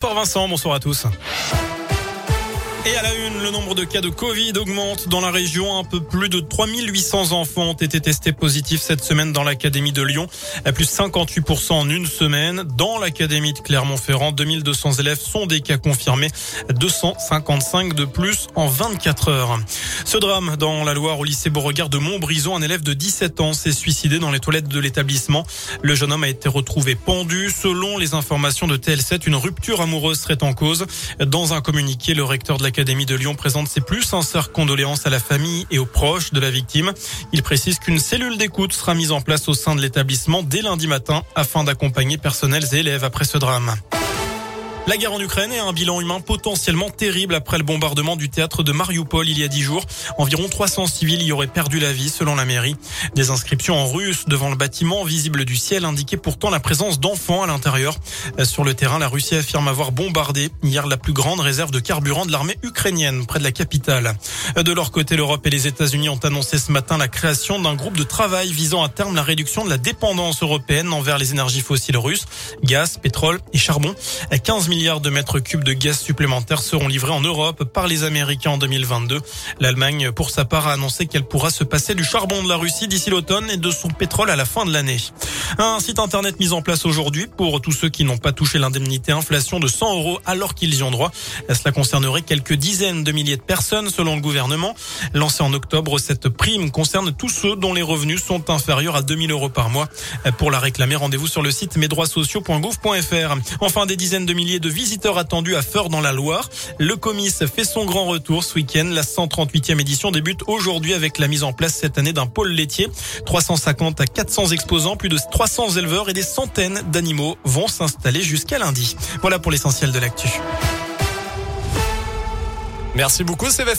Port Vincent, bonsoir à tous. Et à la une, le nombre de cas de Covid augmente dans la région. Un peu plus de 3800 enfants ont été testés positifs cette semaine dans l'Académie de Lyon. À plus 58% en une semaine. Dans l'Académie de Clermont-Ferrand, 2200 élèves sont des cas confirmés. 255 de plus en 24 heures. Ce drame dans la Loire au lycée Beauregard de Montbrison, un élève de 17 ans s'est suicidé dans les toilettes de l'établissement. Le jeune homme a été retrouvé pendu. Selon les informations de TL7, une rupture amoureuse serait en cause. Dans un communiqué, le recteur de la l'Académie de Lyon présente ses plus sincères condoléances à la famille et aux proches de la victime. Il précise qu'une cellule d'écoute sera mise en place au sein de l'établissement dès lundi matin afin d'accompagner personnels et élèves après ce drame. La guerre en Ukraine est un bilan humain potentiellement terrible après le bombardement du théâtre de Mariupol il y a dix jours. Environ 300 civils y auraient perdu la vie selon la mairie. Des inscriptions en russe devant le bâtiment visible du ciel indiquaient pourtant la présence d'enfants à l'intérieur. Sur le terrain, la Russie affirme avoir bombardé hier la plus grande réserve de carburant de l'armée ukrainienne près de la capitale. De leur côté, l'Europe et les États-Unis ont annoncé ce matin la création d'un groupe de travail visant à terme la réduction de la dépendance européenne envers les énergies fossiles russes, gaz, pétrole et charbon. 15 milliards de mètres cubes de gaz supplémentaires seront livrés en Europe par les Américains en 2022. L'Allemagne, pour sa part, a annoncé qu'elle pourra se passer du charbon de la Russie d'ici l'automne et de son pétrole à la fin de l'année. Un site internet mis en place aujourd'hui pour tous ceux qui n'ont pas touché l'indemnité inflation de 100 euros alors qu'ils y ont droit. Cela concernerait quelques dizaines de milliers de personnes selon le gouvernement. Lancé en octobre, cette prime concerne tous ceux dont les revenus sont inférieurs à 2000 euros par mois. Pour la réclamer, rendez-vous sur le site mesdroitssociaux.gouv.fr. Enfin, des dizaines de milliers de visiteurs attendus à Feur dans la Loire. Le comice fait son grand retour ce week-end. La 138e édition débute aujourd'hui avec la mise en place cette année d'un pôle laitier. 350 à 400 exposants, plus de 300 éleveurs et des centaines d'animaux vont s'installer jusqu'à lundi. Voilà pour l'essentiel de l'actu. Merci beaucoup Sébastien.